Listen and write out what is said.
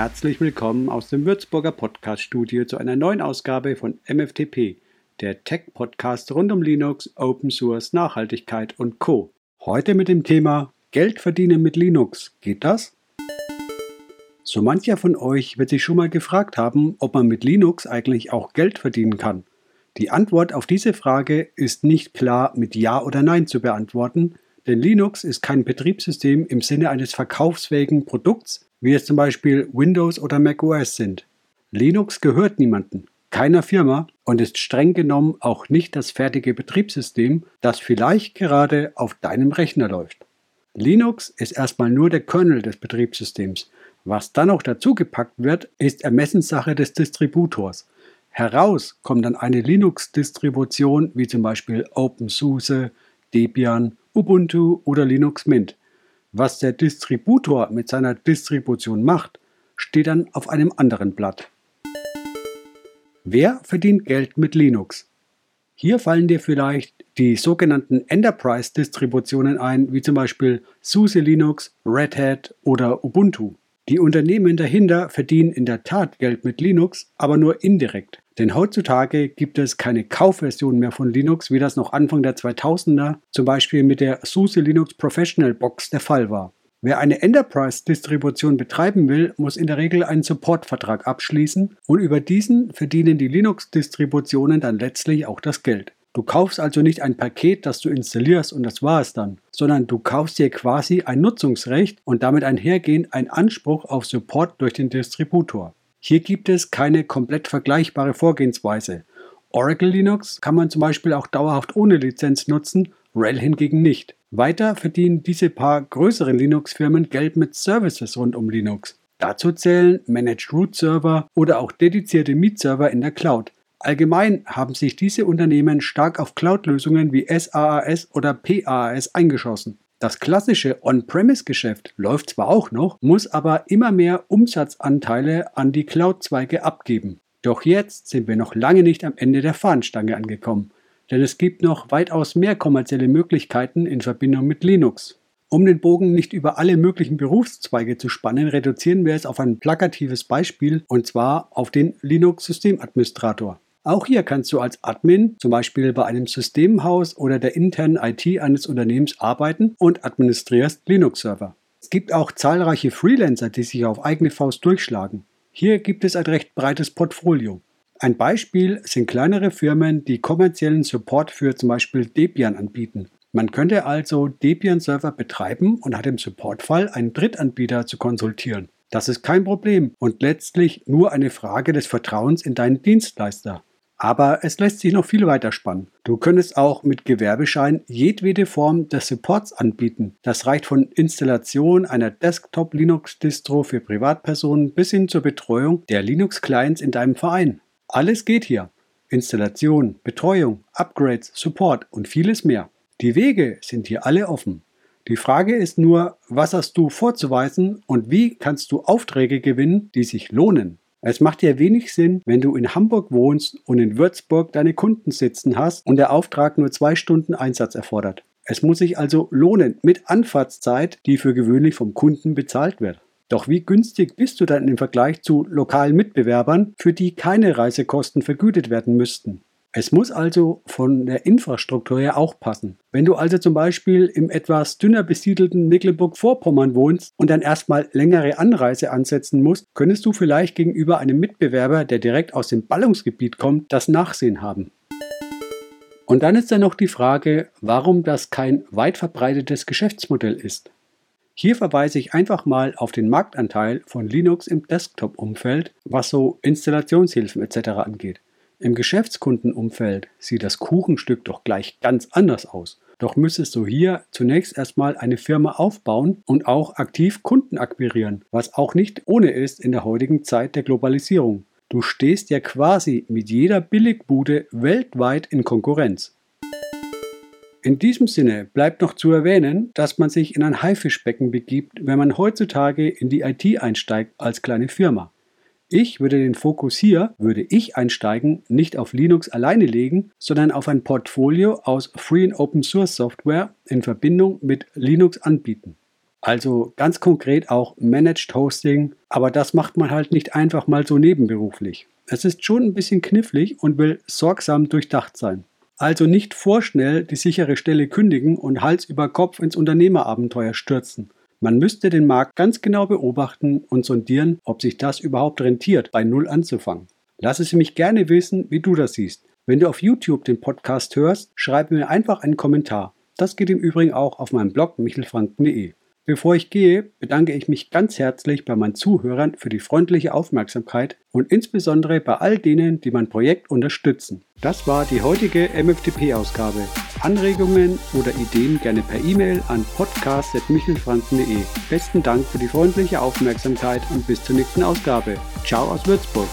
Herzlich willkommen aus dem Würzburger Podcast-Studio zu einer neuen Ausgabe von MFTP, der Tech-Podcast rund um Linux, Open Source, Nachhaltigkeit und Co. Heute mit dem Thema Geld verdienen mit Linux. Geht das? So mancher von euch wird sich schon mal gefragt haben, ob man mit Linux eigentlich auch Geld verdienen kann. Die Antwort auf diese Frage ist nicht klar mit Ja oder Nein zu beantworten, denn Linux ist kein Betriebssystem im Sinne eines verkaufsfähigen Produkts, wie es zum Beispiel Windows oder macOS sind. Linux gehört niemandem, keiner Firma und ist streng genommen auch nicht das fertige Betriebssystem, das vielleicht gerade auf deinem Rechner läuft. Linux ist erstmal nur der Kernel des Betriebssystems. Was dann noch dazugepackt wird, ist Ermessenssache des Distributors. Heraus kommt dann eine Linux-Distribution wie zum Beispiel OpenSUSE, Debian, Ubuntu oder Linux Mint. Was der Distributor mit seiner Distribution macht, steht dann auf einem anderen Blatt. Wer verdient Geld mit Linux? Hier fallen dir vielleicht die sogenannten Enterprise-Distributionen ein, wie zum Beispiel SUSE Linux, Red Hat oder Ubuntu. Die Unternehmen dahinter verdienen in der Tat Geld mit Linux, aber nur indirekt. Denn heutzutage gibt es keine Kaufversion mehr von Linux, wie das noch Anfang der 2000er zum Beispiel mit der SUSE Linux Professional Box der Fall war. Wer eine Enterprise-Distribution betreiben will, muss in der Regel einen Supportvertrag abschließen und über diesen verdienen die Linux-Distributionen dann letztlich auch das Geld. Du kaufst also nicht ein Paket, das du installierst und das war es dann, sondern du kaufst dir quasi ein Nutzungsrecht und damit einhergehend einen Anspruch auf Support durch den Distributor. Hier gibt es keine komplett vergleichbare Vorgehensweise. Oracle Linux kann man zum Beispiel auch dauerhaft ohne Lizenz nutzen, RHEL hingegen nicht. Weiter verdienen diese paar größeren Linux-Firmen Geld mit Services rund um Linux. Dazu zählen Managed Root Server oder auch dedizierte Mietserver in der Cloud. Allgemein haben sich diese Unternehmen stark auf Cloud-Lösungen wie SaaS oder PaaS eingeschossen. Das klassische On-Premise-Geschäft läuft zwar auch noch, muss aber immer mehr Umsatzanteile an die Cloud-Zweige abgeben. Doch jetzt sind wir noch lange nicht am Ende der Fahnenstange angekommen, denn es gibt noch weitaus mehr kommerzielle Möglichkeiten in Verbindung mit Linux. Um den Bogen nicht über alle möglichen Berufszweige zu spannen, reduzieren wir es auf ein plakatives Beispiel und zwar auf den Linux-Systemadministrator. Auch hier kannst du als Admin zum Beispiel bei einem Systemhaus oder der internen IT eines Unternehmens arbeiten und administrierst Linux-Server. Es gibt auch zahlreiche Freelancer, die sich auf eigene Faust durchschlagen. Hier gibt es ein recht breites Portfolio. Ein Beispiel sind kleinere Firmen, die kommerziellen Support für zum Beispiel Debian anbieten. Man könnte also Debian-Server betreiben und hat im Supportfall einen Drittanbieter zu konsultieren. Das ist kein Problem und letztlich nur eine Frage des Vertrauens in deinen Dienstleister. Aber es lässt sich noch viel weiter spannen. Du könntest auch mit Gewerbeschein jedwede Form des Supports anbieten. Das reicht von Installation einer Desktop-Linux-Distro für Privatpersonen bis hin zur Betreuung der Linux-Clients in deinem Verein. Alles geht hier. Installation, Betreuung, Upgrades, Support und vieles mehr. Die Wege sind hier alle offen. Die Frage ist nur, was hast du vorzuweisen und wie kannst du Aufträge gewinnen, die sich lohnen? Es macht ja wenig Sinn, wenn du in Hamburg wohnst und in Würzburg deine Kunden sitzen hast und der Auftrag nur zwei Stunden Einsatz erfordert. Es muss sich also lohnen mit Anfahrtszeit, die für gewöhnlich vom Kunden bezahlt wird. Doch wie günstig bist du dann im Vergleich zu lokalen Mitbewerbern, für die keine Reisekosten vergütet werden müssten? Es muss also von der Infrastruktur her auch passen. Wenn du also zum Beispiel im etwas dünner besiedelten Mecklenburg-Vorpommern wohnst und dann erstmal längere Anreise ansetzen musst, könntest du vielleicht gegenüber einem Mitbewerber, der direkt aus dem Ballungsgebiet kommt, das Nachsehen haben. Und dann ist dann noch die Frage, warum das kein weit verbreitetes Geschäftsmodell ist. Hier verweise ich einfach mal auf den Marktanteil von Linux im Desktop-Umfeld, was so Installationshilfen etc. angeht. Im Geschäftskundenumfeld sieht das Kuchenstück doch gleich ganz anders aus. Doch müsstest du hier zunächst erstmal eine Firma aufbauen und auch aktiv Kunden akquirieren, was auch nicht ohne ist in der heutigen Zeit der Globalisierung. Du stehst ja quasi mit jeder Billigbude weltweit in Konkurrenz. In diesem Sinne bleibt noch zu erwähnen, dass man sich in ein Haifischbecken begibt, wenn man heutzutage in die IT einsteigt als kleine Firma. Ich würde den Fokus hier, würde ich einsteigen, nicht auf Linux alleine legen, sondern auf ein Portfolio aus Free und Open Source Software in Verbindung mit Linux anbieten. Also ganz konkret auch Managed Hosting, aber das macht man halt nicht einfach mal so nebenberuflich. Es ist schon ein bisschen knifflig und will sorgsam durchdacht sein. Also nicht vorschnell die sichere Stelle kündigen und Hals über Kopf ins Unternehmerabenteuer stürzen. Man müsste den Markt ganz genau beobachten und sondieren, ob sich das überhaupt rentiert, bei Null anzufangen. Lass es mich gerne wissen, wie du das siehst. Wenn du auf YouTube den Podcast hörst, schreib mir einfach einen Kommentar. Das geht im Übrigen auch auf meinem Blog michelfranken.de. Bevor ich gehe, bedanke ich mich ganz herzlich bei meinen Zuhörern für die freundliche Aufmerksamkeit und insbesondere bei all denen, die mein Projekt unterstützen. Das war die heutige MFTP-Ausgabe. Anregungen oder Ideen gerne per E-Mail an podcast.michelfranken.de. Besten Dank für die freundliche Aufmerksamkeit und bis zur nächsten Ausgabe. Ciao aus Würzburg.